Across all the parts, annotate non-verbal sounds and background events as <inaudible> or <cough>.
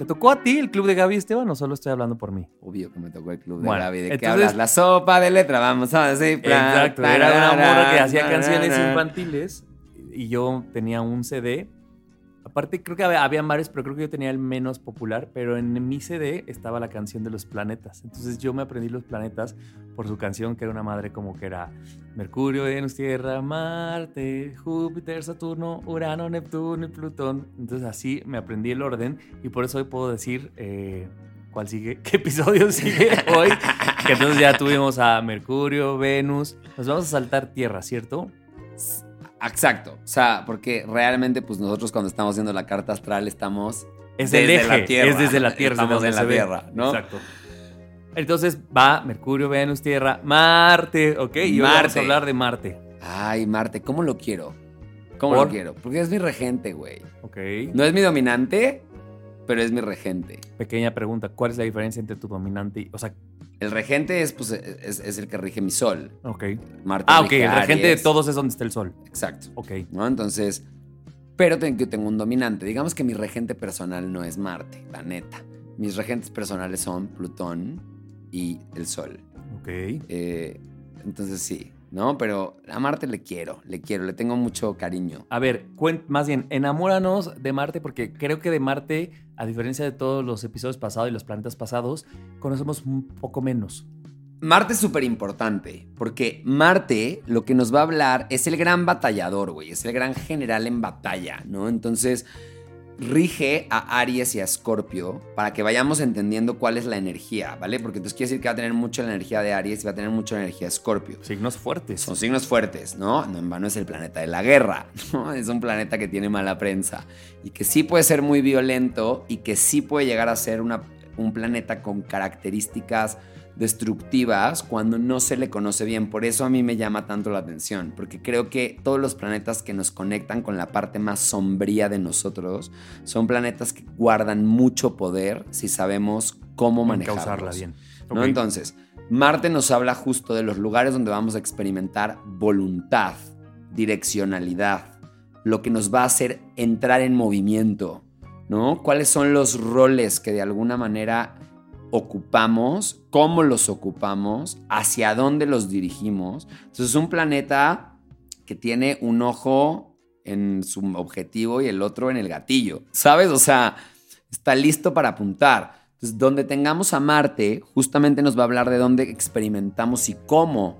¿Te tocó a ti el club de Gaby Esteban o solo estoy hablando por mí? Obvio que me tocó el club de Bueno, Gaby. ¿De qué entonces- hablas? La sopa de letra, vamos a decir. Exacto, era una morra que hacía canciones infantiles y yo tenía un CD. Aparte, creo que había, habían varios, pero creo que yo tenía el menos popular. Pero en mi CD estaba la canción de los planetas. Entonces yo me aprendí los planetas por su canción, que era una madre como que era Mercurio, Venus, Tierra, Marte, Júpiter, Saturno, Urano, Neptuno y Plutón. Entonces así me aprendí el orden y por eso hoy puedo decir eh, cuál sigue, <laughs> qué episodio sigue hoy. Que entonces ya tuvimos a Mercurio, Venus. Nos vamos a saltar Tierra, ¿cierto? Exacto. O sea, porque realmente, pues nosotros cuando estamos haciendo la carta astral estamos. Es desde eje, la Tierra. es desde la Tierra. <laughs> Estamos en la ve. Tierra, ¿no? Exacto. Entonces va Mercurio, Venus, Tierra, Marte, ¿ok? Y hoy vamos Marte. a hablar de Marte, Ay, Marte, ¿cómo lo quiero? ¿Cómo ¿Por? lo quiero? Porque es mi regente, güey. ¿ok? No es mi dominante, pero es mi regente. Pequeña pregunta, ¿cuál es la diferencia entre tu dominante y... O sea, El regente es, pues, es, es el que rige mi sol. ok. Marte Ah, ok, el regente de todos es donde está el sol. Exacto. Ok. ¿no? Entonces, pero ten- yo tengo un dominante. Digamos que mi regente personal no es Marte, la neta. Mis regentes personales son Plutón y el Sol. Ok. Eh, entonces sí, ¿no? Pero a Marte le quiero, le quiero, le tengo mucho cariño. A ver, más bien, enamóranos de Marte porque creo que de Marte, a diferencia de todos los episodios pasados y los planetas pasados, conocemos un poco menos. Marte es súper importante, porque Marte lo que nos va a hablar es el gran batallador, güey, es el gran general en batalla, ¿no? Entonces, rige a Aries y a Escorpio para que vayamos entendiendo cuál es la energía, ¿vale? Porque entonces quiere decir que va a tener mucho la energía de Aries y va a tener mucho la energía de Escorpio. Signos fuertes. Son signos fuertes, ¿no? No en vano es el planeta de la guerra, <laughs> ¿no? Es un planeta que tiene mala prensa y que sí puede ser muy violento y que sí puede llegar a ser una- un planeta con características destructivas cuando no se le conoce bien. Por eso a mí me llama tanto la atención, porque creo que todos los planetas que nos conectan con la parte más sombría de nosotros son planetas que guardan mucho poder si sabemos cómo manejarlos. Causarla bien. ¿no? Entonces, Marte nos habla justo de los lugares donde vamos a experimentar voluntad, direccionalidad, lo que nos va a hacer entrar en movimiento, ¿no? ¿Cuáles son los roles que de alguna manera ocupamos, cómo los ocupamos, hacia dónde los dirigimos? Entonces, es un planeta que tiene un ojo en su objetivo y el otro en el gatillo, ¿sabes? O sea, está listo para apuntar. Entonces, donde tengamos a Marte, justamente nos va a hablar de dónde experimentamos y cómo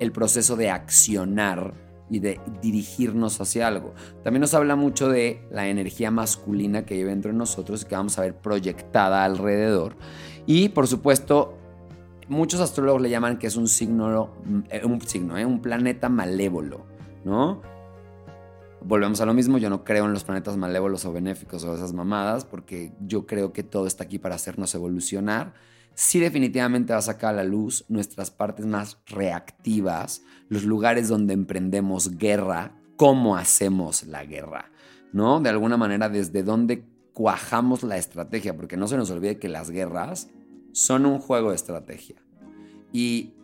el proceso de accionar y de dirigirnos hacia algo. También nos habla mucho de la energía masculina que lleva dentro de nosotros y que vamos a ver proyectada alrededor. Y por supuesto, muchos astrólogos le llaman que es un signo, eh, un signo, ¿eh? un planeta malévolo, ¿no? Volvemos a lo mismo, yo no creo en los planetas malévolos o benéficos o esas mamadas, porque yo creo que todo está aquí para hacernos evolucionar. Sí definitivamente va a sacar a la luz nuestras partes más reactivas, los lugares donde emprendemos guerra, cómo hacemos la guerra, ¿no? De alguna manera, desde dónde cuajamos la estrategia, porque no se nos olvide que las guerras son un juego de estrategia. Y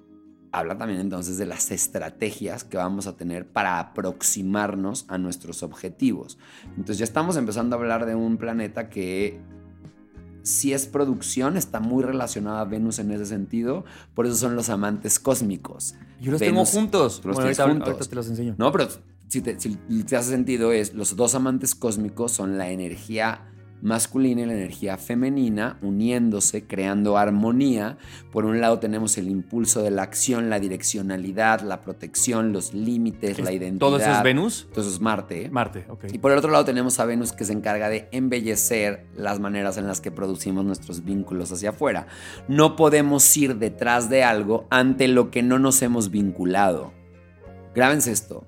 habla también entonces de las estrategias que vamos a tener para aproximarnos a nuestros objetivos. Entonces ya estamos empezando a hablar de un planeta que si es producción, está muy relacionada a Venus en ese sentido, por eso son los amantes cósmicos. Yo los tengo juntos. Los bueno, juntos. te los enseño. No, pero si te, si te hace sentido es, los dos amantes cósmicos son la energía masculina y la energía femenina uniéndose, creando armonía. Por un lado tenemos el impulso de la acción, la direccionalidad, la protección, los límites, la identidad. ¿Todo eso es Venus? Todo eso es Marte. Marte, ok. Y por el otro lado tenemos a Venus que se encarga de embellecer las maneras en las que producimos nuestros vínculos hacia afuera. No podemos ir detrás de algo ante lo que no nos hemos vinculado. Grábense esto.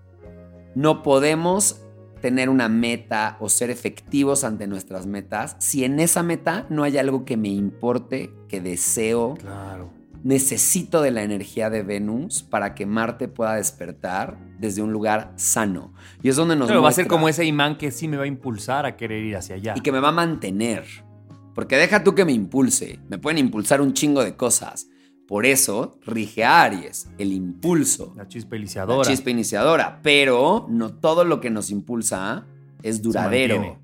No podemos tener una meta o ser efectivos ante nuestras metas si en esa meta no hay algo que me importe, que deseo. Claro. Necesito de la energía de Venus para que Marte pueda despertar desde un lugar sano. Y es donde nos Pero va a ser como ese imán que sí me va a impulsar a querer ir hacia allá. Y que me va a mantener. Porque deja tú que me impulse. Me pueden impulsar un chingo de cosas. Por eso rige a Aries, el impulso. La chispa iniciadora. La chispa iniciadora. Pero no todo lo que nos impulsa es duradero.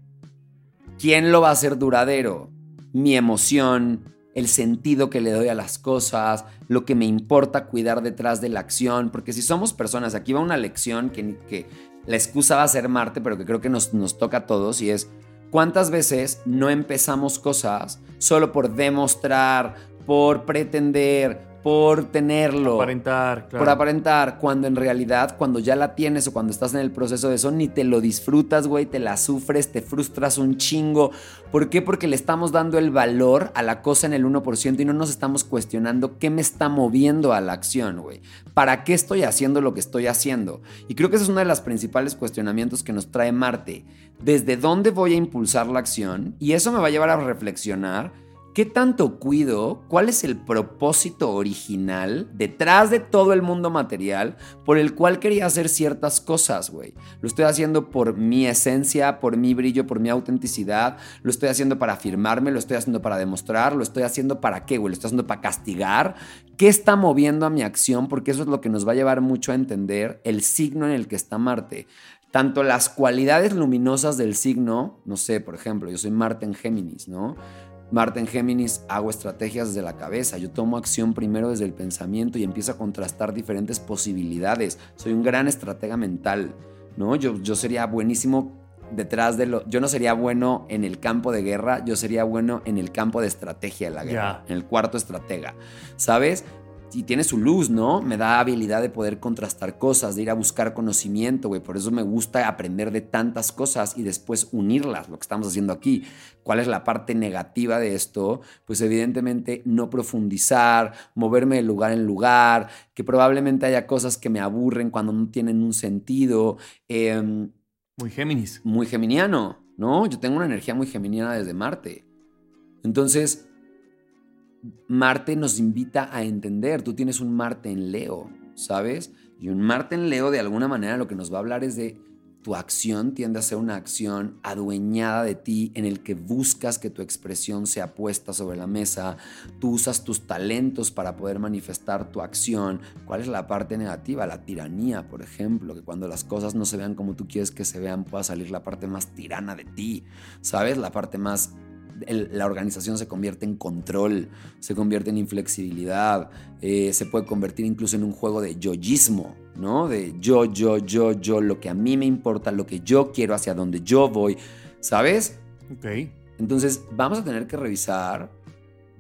¿Quién lo va a hacer duradero? Mi emoción, el sentido que le doy a las cosas, lo que me importa cuidar detrás de la acción. Porque si somos personas, aquí va una lección que, que la excusa va a ser Marte, pero que creo que nos, nos toca a todos y es cuántas veces no empezamos cosas solo por demostrar, por pretender, por tenerlo. Aparentar, claro. Por aparentar, cuando en realidad, cuando ya la tienes o cuando estás en el proceso de eso, ni te lo disfrutas, güey, te la sufres, te frustras un chingo. ¿Por qué? Porque le estamos dando el valor a la cosa en el 1% y no nos estamos cuestionando qué me está moviendo a la acción, güey. ¿Para qué estoy haciendo lo que estoy haciendo? Y creo que ese es uno de los principales cuestionamientos que nos trae Marte. ¿Desde dónde voy a impulsar la acción? Y eso me va a llevar a reflexionar ¿Qué tanto cuido? ¿Cuál es el propósito original detrás de todo el mundo material por el cual quería hacer ciertas cosas, güey? Lo estoy haciendo por mi esencia, por mi brillo, por mi autenticidad. Lo estoy haciendo para afirmarme, lo estoy haciendo para demostrar, lo estoy haciendo para qué, güey? Lo estoy haciendo para castigar. ¿Qué está moviendo a mi acción? Porque eso es lo que nos va a llevar mucho a entender el signo en el que está Marte tanto las cualidades luminosas del signo, no sé, por ejemplo, yo soy Marte en Géminis, ¿no? Marte en Géminis, hago estrategias desde la cabeza, yo tomo acción primero desde el pensamiento y empiezo a contrastar diferentes posibilidades. Soy un gran estratega mental, ¿no? Yo, yo sería buenísimo detrás de lo... Yo no sería bueno en el campo de guerra, yo sería bueno en el campo de estrategia de la guerra, en el cuarto estratega, ¿sabes? Y tiene su luz, ¿no? Me da habilidad de poder contrastar cosas, de ir a buscar conocimiento, güey. Por eso me gusta aprender de tantas cosas y después unirlas, lo que estamos haciendo aquí. ¿Cuál es la parte negativa de esto? Pues evidentemente no profundizar, moverme de lugar en lugar, que probablemente haya cosas que me aburren cuando no tienen un sentido. Em, muy Géminis. Muy geminiano, ¿no? Yo tengo una energía muy geminiana desde Marte. Entonces, Marte nos invita a entender, tú tienes un Marte en Leo, ¿sabes? Y un Marte en Leo de alguna manera lo que nos va a hablar es de tu acción tiende a ser una acción adueñada de ti en el que buscas que tu expresión sea puesta sobre la mesa, tú usas tus talentos para poder manifestar tu acción. ¿Cuál es la parte negativa? La tiranía, por ejemplo, que cuando las cosas no se vean como tú quieres que se vean pueda salir la parte más tirana de ti, ¿sabes? La parte más la organización se convierte en control, se convierte en inflexibilidad, eh, se puede convertir incluso en un juego de yoyismo, ¿no? De yo, yo, yo, yo, lo que a mí me importa, lo que yo quiero, hacia donde yo voy, ¿sabes? Ok. Entonces vamos a tener que revisar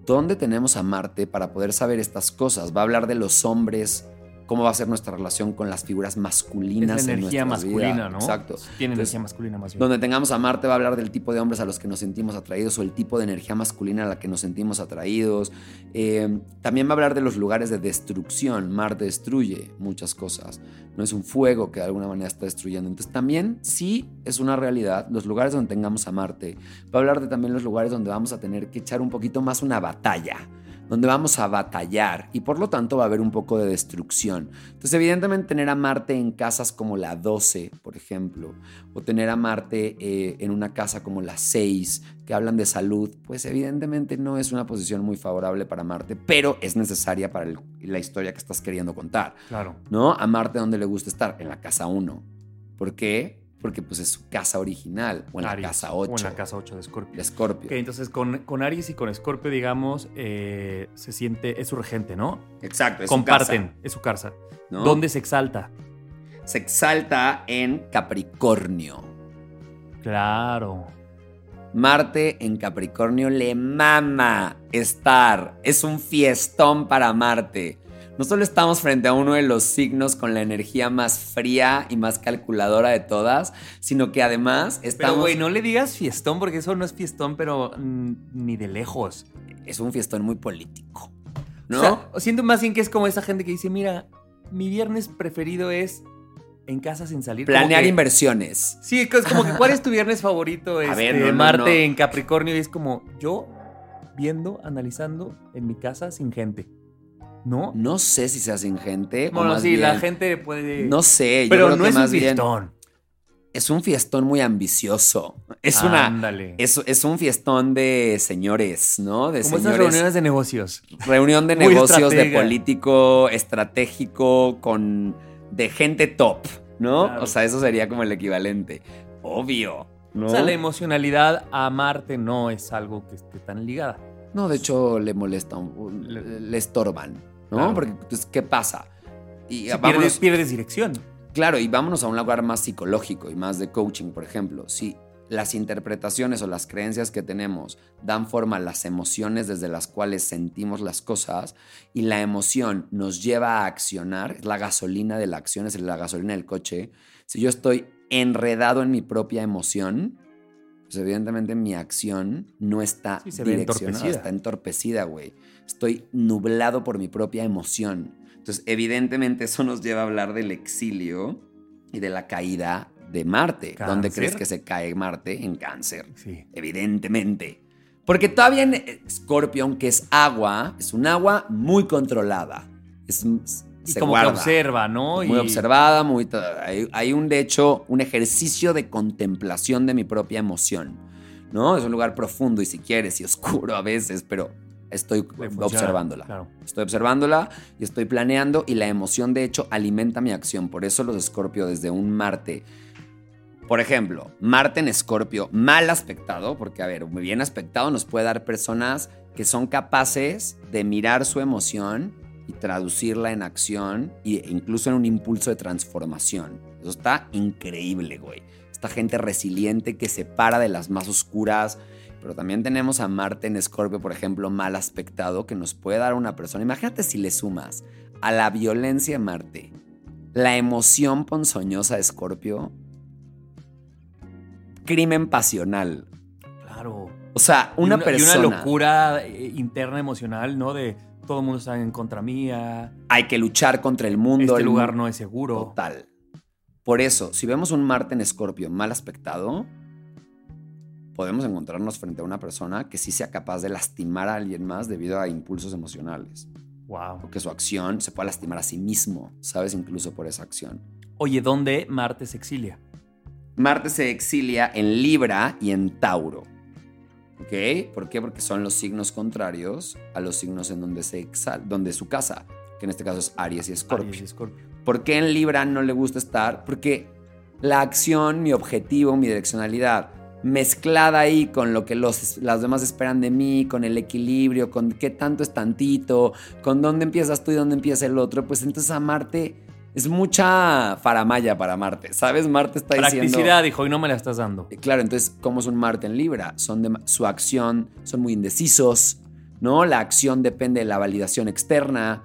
dónde tenemos a Marte para poder saber estas cosas. Va a hablar de los hombres cómo va a ser nuestra relación con las figuras masculinas. Es la energía en masculina, vida. ¿no? Exacto. Tiene Entonces, energía masculina más bien. Donde tengamos a Marte va a hablar del tipo de hombres a los que nos sentimos atraídos o el tipo de energía masculina a la que nos sentimos atraídos. Eh, también va a hablar de los lugares de destrucción. Marte destruye muchas cosas. No es un fuego que de alguna manera está destruyendo. Entonces también sí es una realidad. Los lugares donde tengamos a Marte. Va a hablar de también los lugares donde vamos a tener que echar un poquito más una batalla donde vamos a batallar y por lo tanto va a haber un poco de destrucción. Entonces, evidentemente, tener a Marte en casas como la 12, por ejemplo, o tener a Marte eh, en una casa como la 6, que hablan de salud, pues evidentemente no es una posición muy favorable para Marte, pero es necesaria para el- la historia que estás queriendo contar. Claro. ¿No? A Marte, ¿dónde le gusta estar? En la casa 1. ¿Por qué? Porque pues es su casa original, o en la casa O 8. en la casa 8 de Scorpio. de Escorpio. Ok, entonces con, con Aries y con Scorpio, digamos, eh, se siente, es su regente, ¿no? Exacto, es su Comparten, casa, es su casa. ¿no? ¿Dónde se exalta? se exalta en Capricornio. Claro. Marte en Capricornio le mama estar. Es un fiestón para Marte. No solo estamos frente a uno de los signos con la energía más fría y más calculadora de todas, sino que además Pero, estamos... güey, no le digas fiestón porque eso no es fiestón, pero mm, ni de lejos. Es un fiestón muy político. ¿No? O sea, siento más bien que es como esa gente que dice, mira, mi viernes preferido es en casa sin salir. Planear que- inversiones. Sí, es como que ¿cuál es tu viernes favorito? <laughs> A ver, Este, no, Marte no. en Capricornio y es como yo viendo, analizando en mi casa sin gente. ¿No? No sé si sea sin gente. o Bueno, más sí, la gente puede. No sé, yo pero creo no que es más un bien fiestón. es un fiestón muy ambicioso. Es una Ándale. es, es un fiestón de señores, ¿no? De como reuniones de negocios. reunión de <laughs> negocios, de político, estratégico, con de gente top, ¿no? Claro. O sea, eso sería como el equivalente. Obvio, ¿no? O sea, la emocionalidad a Marte no es algo que esté tan ligada. No, de hecho le molesta, un- le, le estorban, ¿no? Claro. Porque pues, ¿qué pasa? Y Si vámonos- pierdes, pierdes dirección. Claro, y vámonos a un lugar más psicológico y más de coaching, por ejemplo. Si las interpretaciones o las creencias que tenemos dan forma a las emociones desde las cuales sentimos las cosas y la emoción nos lleva a accionar, es la gasolina de la acción, es la gasolina del coche. Si yo estoy enredado en mi propia emoción, pues evidentemente mi acción no está Sí, se ve direccionada, entorpecida. está entorpecida, güey. Estoy nublado por mi propia emoción. Entonces, evidentemente eso nos lleva a hablar del exilio y de la caída de Marte. ¿Dónde ¿Cáncer? crees que se cae Marte? En cáncer. Sí. Evidentemente. Porque todavía en Scorpio, aunque es agua, es un agua muy controlada. Es, Y se como guarda. que observa, ¿no? Muy Y- observada, muy... Hay, hay un, de hecho, un ejercicio de contemplación de mi propia emoción, ¿no? Es un lugar profundo y si quieres y oscuro a veces, pero estoy funciona, observándola. claro. Estoy observándola y estoy planeando y la emoción, de hecho, alimenta mi acción. Por eso los Escorpio desde un Marte... Por ejemplo, Marte en Escorpio, mal aspectado, porque a ver, muy bien aspectado nos puede dar personas que son capaces de mirar su emoción y traducirla en acción e incluso en un impulso de transformación. Eso está increíble, güey. Esta gente resiliente que se para de las más oscuras. Pero también tenemos a Marte en Escorpio, por ejemplo, mal aspectado, que nos puede dar una persona. Imagínate si le sumas a la violencia de Marte, la emoción ponzoñosa de Escorpio, crimen pasional. Claro. O sea, una, y persona. Y una locura eh, interna emocional, ¿no? De todo el mundo está en contra mía. Hay que luchar contra el mundo. Este el lugar no es seguro. Total. Por eso, si vemos un Marte en Escorpio mal aspectado, podemos encontrarnos frente a una persona que sí sea capaz de lastimar a alguien más debido a impulsos emocionales. Wow. O que su acción se pueda lastimar a sí mismo, ¿sabes? Incluso por esa acción. Oye, ¿dónde Marte se exilia? Marte se exilia en Libra y en Tauro. ¿Ok? ¿Por qué? Porque son los signos contrarios a los signos en donde se exal donde su casa, que en este caso es Aries y Escorpio. Aries y Escorpio. ¿Por qué en Libra no le gusta estar? Porque la acción, mi objetivo, mi direccionalidad, mezclada ahí con lo que los, las demás esperan de mí, con el equilibrio, con qué tanto es tantito, con dónde empiezas tú y dónde empieza el otro, pues entonces a Marte es mucha faramaya para Marte, ¿sabes? Marte está diciendo... Practicidad, dijo, y no me la estás dando. Eh, Claro, entonces, ¿cómo es un Marte en Libra? Son de, su acción, son muy indecisos, ¿no? La acción depende de la validación externa.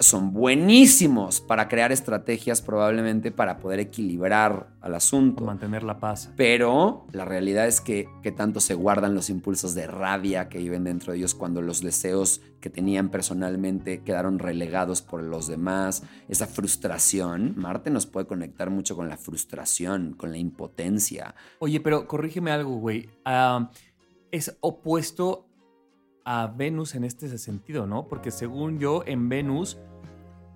Son buenísimos para crear estrategias probablemente para poder equilibrar al asunto. mantener la paz. Pero la realidad es que, que tanto se guardan los impulsos de rabia que viven dentro de ellos cuando los deseos que tenían personalmente quedaron relegados por los demás. Esa frustración, Marte nos puede conectar mucho con la frustración, con la impotencia. Oye, pero corrígeme algo, güey. Ah, es opuesto a Venus en este sentido, ¿no? Porque según yo, en Venus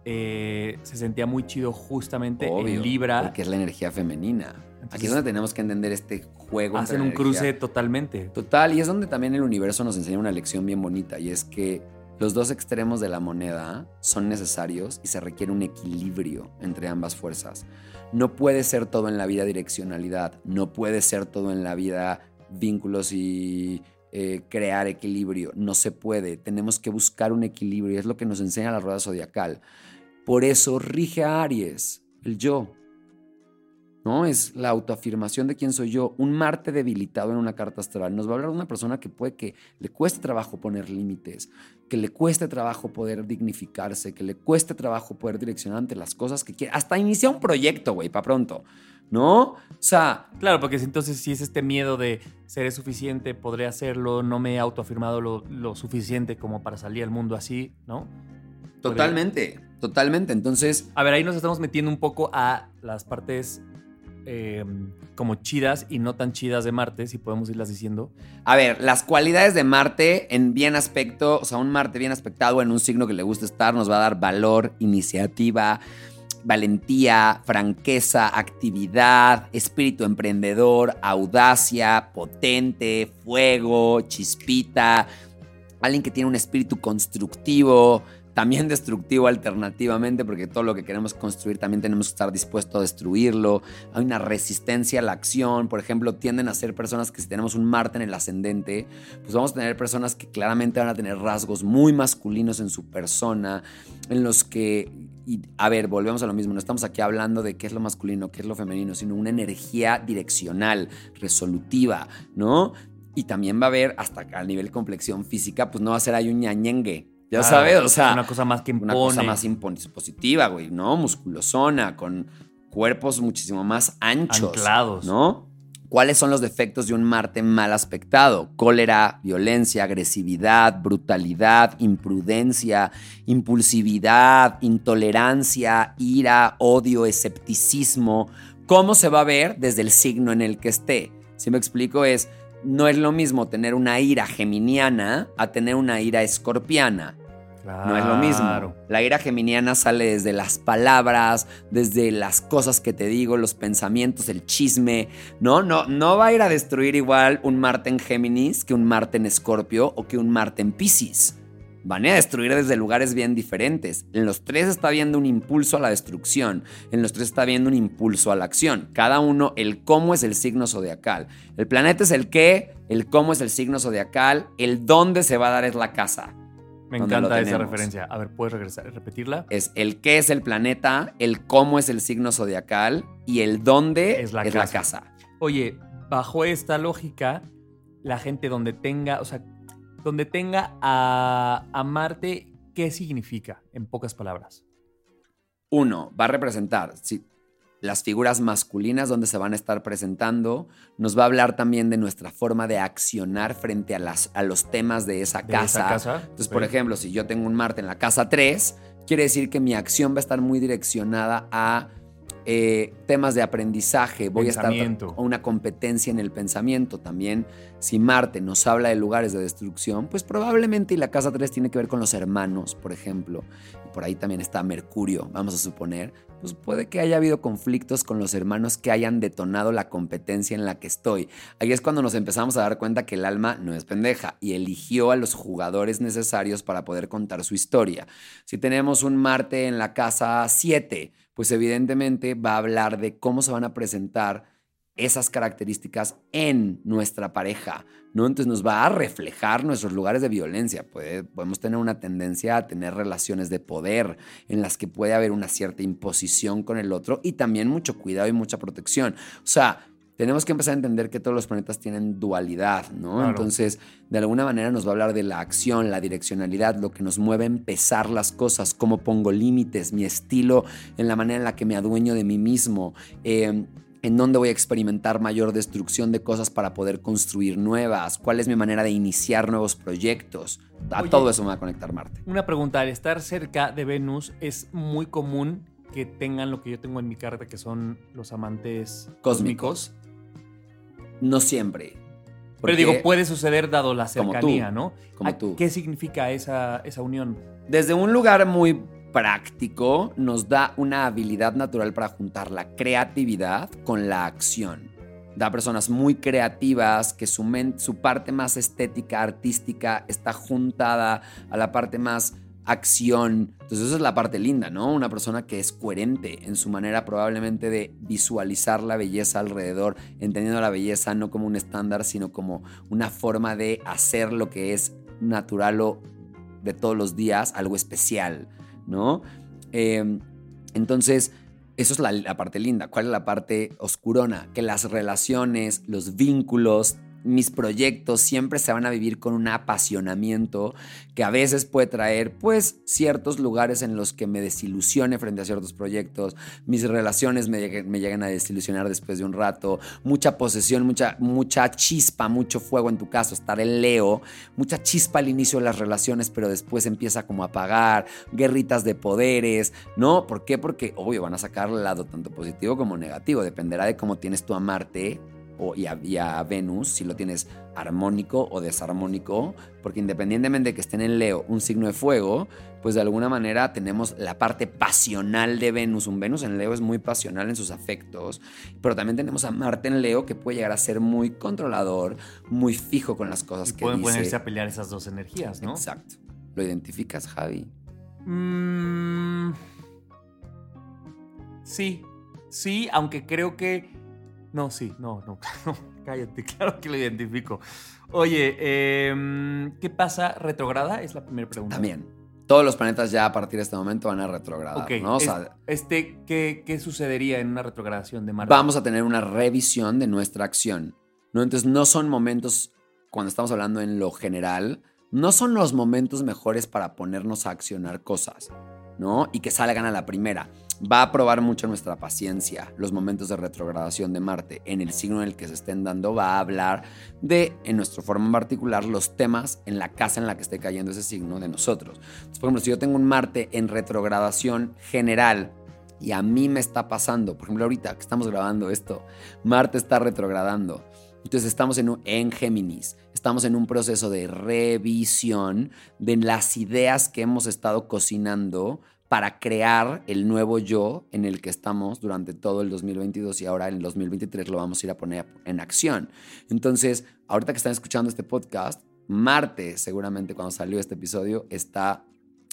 eh, se sentía muy chido justamente en Libra. Porque es la energía femenina. Aquí es donde tenemos que entender este juego. Hacen un cruce totalmente. Total, y es donde también el universo nos enseña una lección bien bonita, y es que los dos extremos de la moneda son necesarios y se requiere un equilibrio entre ambas fuerzas. No puede ser todo en la vida direccionalidad, no puede ser todo en la vida vínculos y eh, crear equilibrio. No se puede. Tenemos que buscar un equilibrio. Es lo que nos enseña la rueda zodiacal. Por eso rige a Aries, el yo. ¿No? Es la autoafirmación de quién soy yo. Un Marte debilitado en una carta astral nos va a hablar de una persona que puede que le cueste trabajo poner límites, que le cueste trabajo poder dignificarse, que le cueste trabajo poder direccionar ante las cosas que quiere. Hasta iniciar un proyecto, güey, para pronto. ¿no? O sea. Claro, porque entonces si es este miedo de ser suficiente, podré hacerlo, no me he autoafirmado lo, lo suficiente como para salir al mundo así, ¿no? Totalmente, totalmente. Entonces. A ver, ahí nos estamos metiendo un poco a las partes eh, como chidas y no tan chidas de Marte, si podemos irlas diciendo. A ver, las cualidades de Marte en bien aspecto, o sea, un Marte bien aspectado en un signo que le gusta estar, nos va a dar valor, iniciativa, valentía, franqueza, actividad, espíritu emprendedor, audacia, potente, fuego, chispita, alguien que tiene un espíritu constructivo, también destructivo alternativamente, porque todo lo que queremos construir también tenemos que estar dispuestos a destruirlo. Hay una resistencia a la acción, por ejemplo, tienden a ser personas que si tenemos un Marte en el ascendente, pues vamos a tener personas que claramente van a tener rasgos muy masculinos en su persona, en los que, a ver, volvemos a lo mismo, no estamos aquí hablando de qué es lo masculino, qué es lo femenino, sino una energía direccional, resolutiva, ¿no? Y también va a haber, hasta a nivel complexión física, pues no va a ser ahí un ñañengue, ya sabes, o sea. Una cosa más que impone. Una cosa más positiva, güey, ¿no? Musculosona, con cuerpos muchísimo más anchos. Anclados. ¿No? ¿Cuáles son los defectos de un Marte mal aspectado? Cólera, violencia, agresividad, brutalidad, imprudencia, impulsividad, intolerancia, ira, odio, escepticismo. ¿Cómo se va a ver desde el signo en el que esté? Si me explico es, no es lo mismo tener una ira geminiana a tener una ira escorpiana. No es lo mismo. La ira geminiana sale desde las palabras, desde las cosas que te digo, los pensamientos, el chisme. No, no, no va a ir a destruir igual un Marte en Géminis que un Marte en Escorpio o que un Marte en Pisces. Van a destruir desde lugares bien diferentes. En los tres está viendo un impulso a la destrucción. En los tres está viendo un impulso a la acción. Cada uno, el cómo es el signo zodiacal. El planeta es el qué, el cómo es el signo zodiacal, el dónde se va a dar es la casa. Me encanta esa referencia. A ver, ¿puedes regresar, repetirla? Es el qué es el planeta, el cómo es el signo zodiacal y el dónde es la, casa. Oye, bajo esta lógica, la gente donde tenga, o sea, donde tenga a, a Marte, ¿qué significa en pocas palabras? Uno, va a representar, si las figuras masculinas donde se van a estar presentando. Nos va a hablar también de nuestra forma de accionar frente a, las, a los temas de esa casa. Entonces, por ejemplo, si yo tengo un Marte en la casa 3, quiere decir que mi acción va a estar muy direccionada a eh, temas de aprendizaje, voy a estar a una competencia en el pensamiento. También, si Marte nos habla de lugares de destrucción, pues probablemente y la casa 3 tiene que ver con los hermanos, por ejemplo. Y por ahí también está Mercurio, vamos a suponer. Pues puede que haya habido conflictos con los hermanos que hayan detonado la competencia en la que estoy. Ahí es cuando nos empezamos a dar cuenta que el alma no es pendeja y eligió a los jugadores necesarios para poder contar su historia. Si tenemos un Marte en la casa 7, pues evidentemente va a hablar de cómo se van a presentar esas características en nuestra pareja, ¿no? Entonces nos va a reflejar nuestros lugares de violencia. podemos tener una tendencia a tener relaciones de poder en las que puede haber una cierta imposición con el otro y también mucho cuidado y mucha protección. O sea, tenemos que empezar a entender que todos los planetas tienen dualidad, ¿no? Entonces, de alguna manera nos va a hablar de la acción, la direccionalidad, lo que nos mueve a empezar las cosas, cómo pongo límites, mi estilo, en la manera en la que me adueño de mí mismo. Eh, en dónde voy a experimentar mayor destrucción de cosas para poder construir nuevas, cuál es mi manera de iniciar nuevos proyectos. A todo eso me va a conectar Marte. Una pregunta, al estar cerca de Venus, ¿es muy común que tengan lo que yo tengo en mi carta, que son los amantes cósmicos? No siempre. Pero digo, puede suceder dado la cercanía, ¿no? Como tú. ¿Qué significa esa, esa unión? Desde un lugar muy práctico nos da una habilidad natural para juntar la creatividad con la acción. Da personas muy creativas que su, su parte más estética, artística, está juntada a la parte más acción. Entonces esa es la parte linda, ¿no? Una persona que es coherente en su manera probablemente de visualizar la belleza alrededor, entendiendo la belleza no como un estándar, sino como una forma de hacer lo que es natural o de todos los días, algo especial. ¿no? Em, entonces, eso es la, la, parte linda. ¿Cuál es la parte oscurona? Que las relaciones, los vínculos mis proyectos siempre se van a vivir con un apasionamiento que a veces puede traer pues ciertos lugares en los que me desilusione frente a ciertos proyectos, mis relaciones me, lleguen, a desilusionar después de un rato, mucha posesión, mucha, mucha chispa, mucho fuego en tu caso, estar en Leo, mucha chispa al inicio de las relaciones pero después empieza como a apagar, guerritas de poderes, ¿no? ¿Por qué? Porque obvio van a sacar el lado tanto positivo como negativo, dependerá de cómo tienes tu amarte y, a, Venus, si lo tienes armónico o desarmónico, porque independientemente de que estén en Leo, un signo de fuego, pues de alguna manera tenemos la parte pasional de Venus. Un Venus en Leo es muy pasional en sus afectos, pero también tenemos a Marte en Leo que puede llegar a ser muy controlador, muy fijo con las cosas que pueden dice. ponerse a pelear esas dos energías, ¿no? Exacto. ¿Lo identificas, Javi? Mm, sí, sí, aunque creo que no, sí, no, no, <laughs> cállate, claro que lo identifico. Oye, em, ¿qué pasa? ¿Retrograda? Es la primera pregunta. También. Todos los planetas ya a partir de este momento van a retrogradar. ¿no? este, ¿qué, ¿qué, sucedería en una retrogradación de Marte? Vamos a tener una revisión de nuestra acción. ¿no? Entonces, no son momentos, cuando estamos hablando en lo general, no son los momentos mejores para ponernos a accionar cosas, ¿no? Y que salgan a la primera va a probar mucho nuestra paciencia. Los momentos de retrogradación de Marte en el signo en el que se estén dando va a hablar de, en nuestra forma en particular, los temas en la casa en la que esté cayendo ese signo de nosotros. Por ejemplo, si yo tengo un Marte en retrogradación general y a mí me está pasando, por ejemplo, ahorita que estamos grabando esto, Marte está retrogradando. Entonces estamos en, en Géminis, estamos en un proceso de revisión de las ideas que hemos estado cocinando para crear el nuevo yo en el que estamos durante todo el 2022 y ahora en el 2023 lo vamos a ir a poner en acción. Entonces, ahorita que están escuchando este podcast, Marte, seguramente cuando salió este episodio, está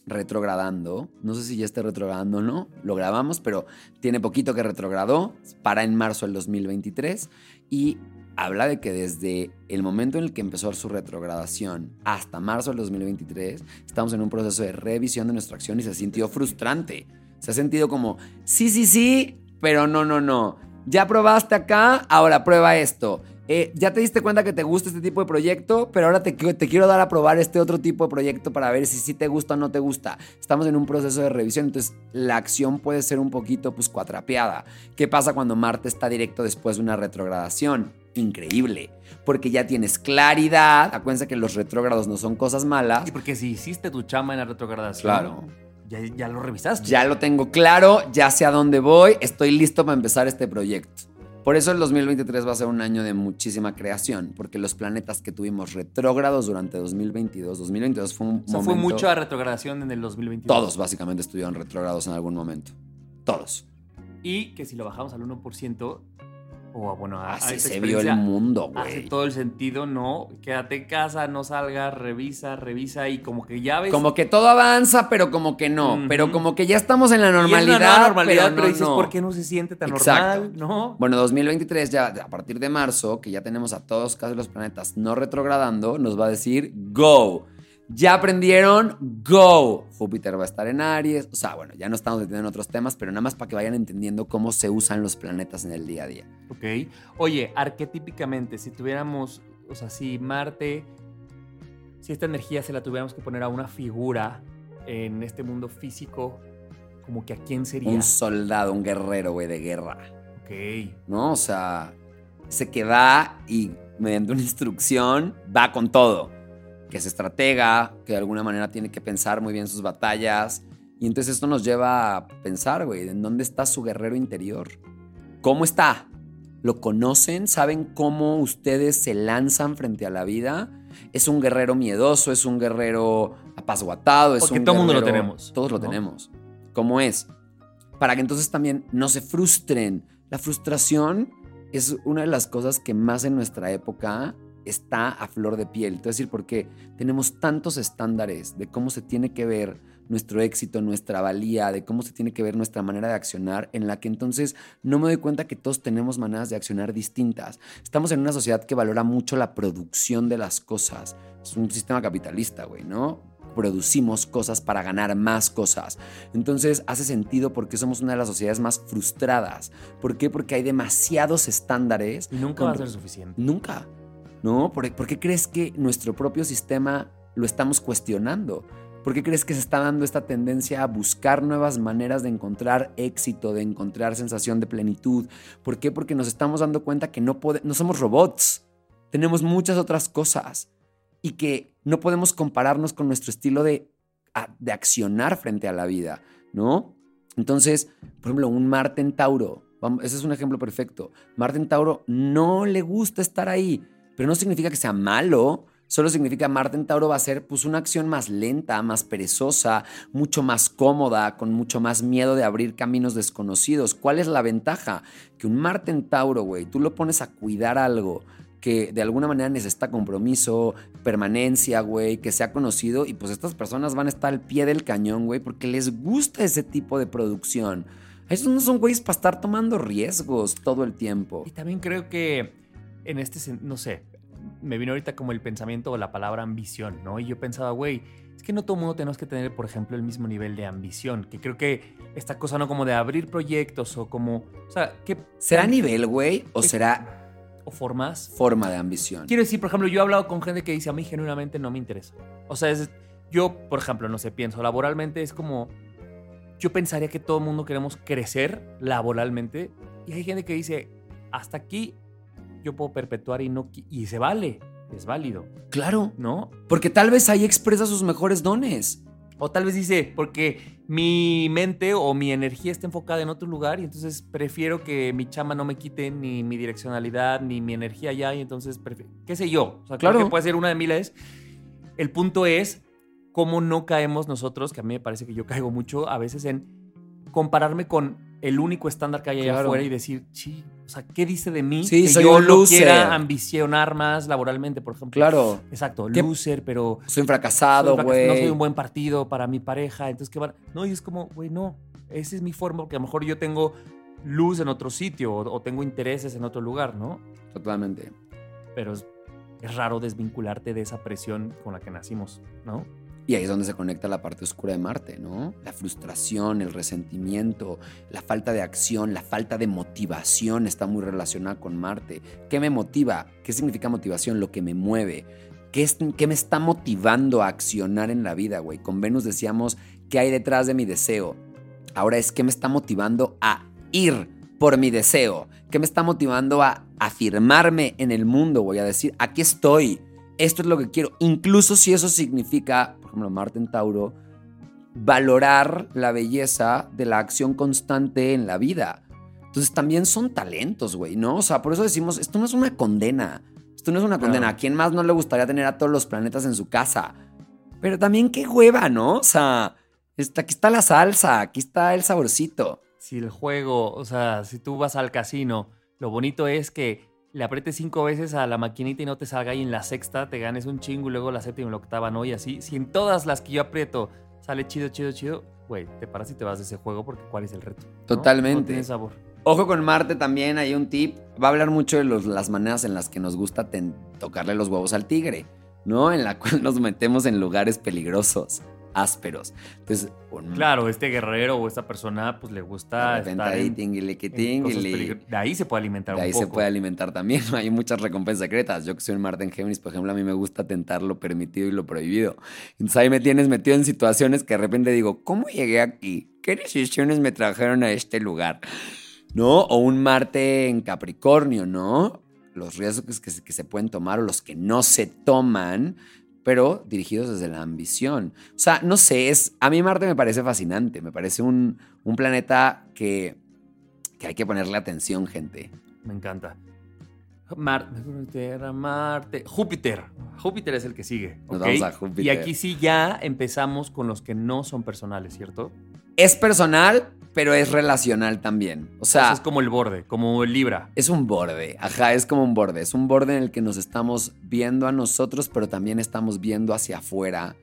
retrogradando. No sé si ya está retrogradando o no, lo grabamos, pero tiene poquito que retrogradó, para en marzo del 2023 y habla de que desde el momento en el que empezó su retrogradación hasta marzo del 2023, estamos en un proceso de revisión de nuestra acción y se sintió frustrante. Se ha sentido como, sí, sí, sí, pero no, no, no. Ya probaste acá, ahora prueba esto. Eh, ya te diste cuenta que te gusta este tipo de proyecto, pero ahora te, te, quiero dar a probar este otro tipo de proyecto para ver si sí te gusta o no te gusta. Estamos en un proceso de revisión, entonces la acción puede ser un poquito pues cuatrapeada. ¿Qué pasa cuando Marte está directo después de una retrogradación? Increíble. Porque ya tienes claridad. Acuérdense que los retrógrados no son cosas malas. Y porque si hiciste tu chama en la retrogradación. Claro. Ya, ya lo revisaste. Ya lo tengo claro, ya sé a dónde voy, estoy listo para empezar este proyecto. Por eso el 2023 va a ser un año de muchísima creación, porque los planetas que tuvimos retrógrados durante 2022, 2022 fue un o fue mucha retrogradación en el 2022. Todos básicamente estuvieron retrógrados en algún momento. Todos. Y que si lo bajamos al 1%, o bueno, Así se vio el mundo, güey. Hace todo el sentido, ¿no? Quédate en casa, no salgas, revisa, revisa y como que ya ves. Como que todo avanza, pero como que no. Pero como que ya estamos en la normalidad. la normalidad, pero, dices, ¿por qué no se siente tan normal? ¿No? Bueno, 2023 ya, a partir de marzo, que ya tenemos a todos casi los planetas no retrogradando, nos va a decir, go. Ya aprendieron, go. Júpiter va a estar en Aries. O sea, bueno, ya no estamos entendiendo en otros temas, pero nada más para que vayan entendiendo cómo se usan los planetas en el día a día. Ok. Oye, arquetípicamente, si tuviéramos, o sea, si Marte, si esta energía se la tuviéramos que poner a una figura en este mundo físico, como que a quién sería. Un soldado, un guerrero, güey, de guerra. Ok. ¿No? O sea, se queda y mediante una instrucción va con todo que es estratega, que de alguna manera tiene que pensar muy bien sus batallas. Y entonces esto nos lleva a pensar, güey, ¿en dónde está su guerrero interior? ¿Cómo está? ¿Lo conocen? ¿Saben cómo ustedes se lanzan frente a la vida? ¿Es un guerrero miedoso? ¿Es un guerrero apasguatado? ¿Es Porque un todo el mundo lo tenemos, Todos lo tenemos. ¿Cómo es? Para que entonces también no se frustren. La frustración es una de las cosas que más en nuestra época está a flor de piel. A decir por qué. Tenemos tantos estándares de cómo se tiene que ver nuestro éxito, nuestra valía, de cómo se tiene que ver nuestra manera de accionar, en la que entonces no me doy cuenta que todos tenemos maneras de accionar distintas. Estamos en una sociedad que valora mucho la producción de las cosas. Es un sistema capitalista, güey, ¿no? Producimos cosas para ganar más cosas. Entonces hace sentido porque somos una de las sociedades más frustradas. ¿Por qué? Porque hay demasiados estándares Y nunca con- va a ser suficiente. Nunca. ¿No? ¿Por, qué crees que nuestro propio sistema lo estamos cuestionando? ¿Por qué crees que se está dando esta tendencia a buscar nuevas maneras de encontrar éxito, de encontrar sensación de plenitud? ¿Por qué? Porque nos estamos dando cuenta que no, no somos robots. Tenemos muchas otras cosas y que no podemos compararnos con nuestro estilo de, de accionar frente a la vida, ¿no? Entonces, por ejemplo, un Marte en Tauro, ese es un ejemplo perfecto. Marte en Tauro no le gusta estar ahí, pero no significa que sea malo, solo significa Marte Tauro va a ser pues una acción más lenta, más perezosa, mucho más cómoda, con mucho más miedo de abrir caminos desconocidos. ¿Cuál es la ventaja? Que un Marte Tauro, güey, tú lo pones a cuidar algo que de alguna manera necesita compromiso, permanencia, güey, que sea conocido y pues estas personas van a estar al pie del cañón, güey, porque les gusta ese tipo de producción. Estos no son güeyes para estar tomando riesgos todo el tiempo. Y también creo que en este, no sé, me vino ahorita como el pensamiento o la palabra ambición, ¿no? Y yo pensaba, güey, es que no todo mundo tenemos que tener, por ejemplo, el mismo nivel de ambición, que creo que esta cosa no como de abrir proyectos o como, o sea, ¿qué ¿Será nivel, güey, o será o formas? forma de ambición? Quiero decir, por ejemplo, yo he hablado con gente que dice a mí genuinamente no me interesa. O sea, es- yo, por ejemplo, no sé, pienso laboralmente es como, yo pensaría que todo el mundo queremos crecer laboralmente y hay gente que dice, hasta aquí yo puedo perpetuar y no y se vale, es válido, Claro, ¿no? porque tal vez ahí expresa sus mejores dones. O tal vez dice, porque mi mente o mi energía está enfocada en otro lugar y entonces prefiero que mi chama no me quite ni mi direccionalidad ni mi energía allá y entonces, qué sé yo. O sea, claro que puede ser una de miles. El punto es cómo no caemos nosotros, que a mí me parece que yo caigo mucho a veces en compararme con el único estándar que hay allá Claro. afuera y decir, sí, o sea, ¿qué dice de mí Sí, que soy yo un loser. quiera ambicionar más laboralmente, por ejemplo? Claro, Exacto, ¿Qué- loser, pero soy un fracasado, fracas- No soy güey. un buen partido para mi pareja. Entonces, ¿qué van? No, y es como, güey, no. Esa es mi forma, porque a lo mejor yo tengo luz en otro sitio o, o tengo intereses en otro lugar, ¿no? Totalmente. Pero es, es raro desvincularte de esa presión con la que nacimos, ¿no? Y ahí es donde se conecta la parte oscura de Marte, ¿no? La frustración, el resentimiento, la falta de acción, la falta de motivación está muy relacionada con Marte. ¿Qué me motiva? ¿Qué significa motivación? Lo que me mueve. ¿Qué, es- qué me está motivando a accionar en la vida, güey? Con Venus decíamos, ¿qué hay detrás de mi deseo? Ahora es qué me está motivando a ir por mi deseo. ¿Qué me está motivando a afirmarme en el mundo, güey? A decir, aquí estoy. Esto es lo que quiero. Incluso si eso significa, por ejemplo, Marte en Tauro, valorar la belleza de la acción constante en la vida. Entonces también son talentos, güey, ¿no? O sea, por eso decimos, esto no es una condena. Esto no es una condena. ¿A quién más no le gustaría tener a todos los planetas en su casa? Pero también qué hueva, ¿no? O sea, está- aquí está la salsa, aquí está el saborcito. Si el juego, o sea, si tú vas al casino, lo bonito es que le aprietes cinco veces a la maquinita y no te salga y en la sexta te ganes un chingo y luego la séptima y la octava, ¿no? Y así, si en todas las que yo aprieto sale chido, chido, chido, güey, te paras y te vas de ese juego porque ¿cuál es el reto? ¿no? Totalmente. No tiene sabor. Ojo con Marte también, hay un tip. Va a hablar mucho de los- las maneras en las que nos gusta ten- tocarle los huevos al tigre. ¿no? En la cual nos metemos en lugares peligrosos ásperos. Entonces, claro, este guerrero o esta persona, pues le gusta. De estar ahí, de ahí se puede alimentar de ahí se puede alimentar también. <laughs> Hay muchas recompensas secretas. Yo que soy un Marte en Géminis, por ejemplo, a mí me gusta tentar lo permitido y lo prohibido. Entonces ahí me tienes metido en situaciones que de repente digo, ¿cómo llegué aquí? ¿Qué decisiones me trajeron a este lugar? ¿No? O un Marte en Capricornio, ¿no? Los riesgos que, que se pueden tomar o los que no se toman pero dirigidos desde la ambición. O sea, no sé, es, a mí Marte me parece fascinante, me parece un, un planeta que, que hay que ponerle atención, gente. Me encanta. Marte, Marte, Júpiter. Júpiter es el que sigue. Nos vamos a Júpiter. Y aquí sí ya empezamos con los que no son personales, ¿cierto? Es personal, pero es relacional también. O sea, es como el borde, como el Libra. Es un borde, ajá, es como un borde. Es un borde en el que nos estamos viendo a nosotros, pero también estamos viendo hacia afuera.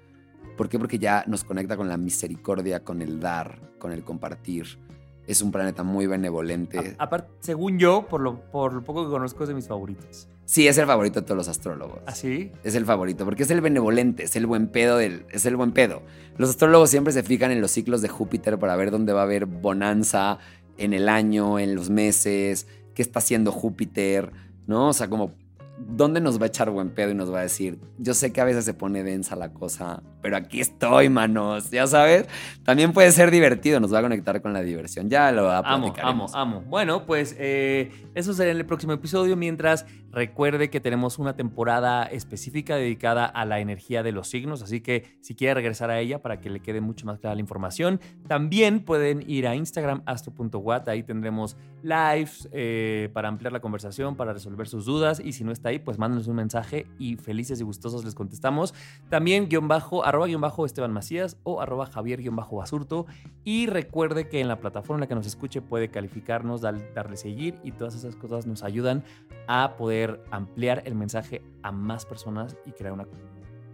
¿Por qué? Porque ya nos conecta con la misericordia, con el dar, con el compartir. Es un planeta muy benevolente. aparte, según yo, por lo, por lo poco que conozco, es de mis favoritos. Sí, es el favorito de todos los astrólogos. ¿Ah, sí? Es el favorito, porque es el benevolente, es el buen pedo del. Es el buen pedo. Los astrólogos siempre se fijan en los ciclos de Júpiter para ver dónde va a haber bonanza en el año, en los meses, qué está haciendo Júpiter, ¿no? O sea, como ¿dónde nos va a echar buen pedo y nos va a decir, yo sé que a veces se pone densa la cosa, pero aquí estoy, manos, ya sabes? También puede ser divertido, nos va a conectar con la diversión. Ya lo va a Amo, amo, amo. Bueno, pues eh, eso será en el próximo episodio, mientras recuerde que tenemos una temporada específica dedicada a la energía de los signos, así que si quiere regresar a ella para que le quede mucho más clara la información, también pueden ir a Instagram astro.wat, ahí tendremos lives eh, para ampliar la conversación, para resolver sus dudas y si no está ahí, pues mándenos un mensaje y felices y gustosos les contestamos. También guion bajo, arroba guion bajo Esteban Macías o arroba Javier guion bajo Basurto. Y recuerde que en la plataforma en la que nos escuche puede calificarnos, darle seguir y todas esas cosas nos ayudan a poder ampliar el mensaje a más personas y crear una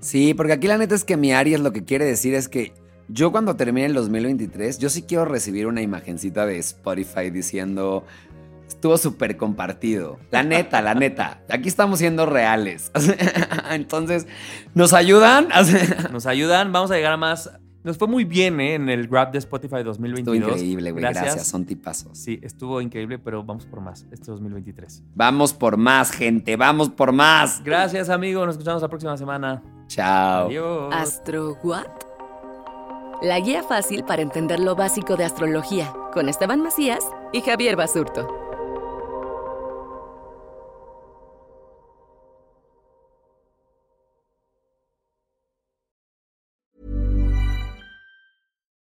Sí, porque aquí la neta es que mi Aries lo que quiere decir es que yo cuando termine el 2023, yo sí quiero recibir una imagencita de Spotify diciendo estuvo súper compartido. La neta, la neta. Aquí estamos siendo reales. <laughs> Entonces, ¿nos ayudan? <laughs> Nos ayudan. Vamos a llegar a más. Nos fue muy bien ¿eh? en el Grab de Spotify 2022. Estuvo increíble, güey. Gracias. Son tipazos. Sí, estuvo increíble, pero vamos por más este 2023. Vamos por más, gente. Vamos por más. Gracias, amigo. Nos escuchamos la próxima semana. Chao. Adiós. Astro What? La guía fácil para entender lo básico de astrología con Esteban Macías y Javier Basurto.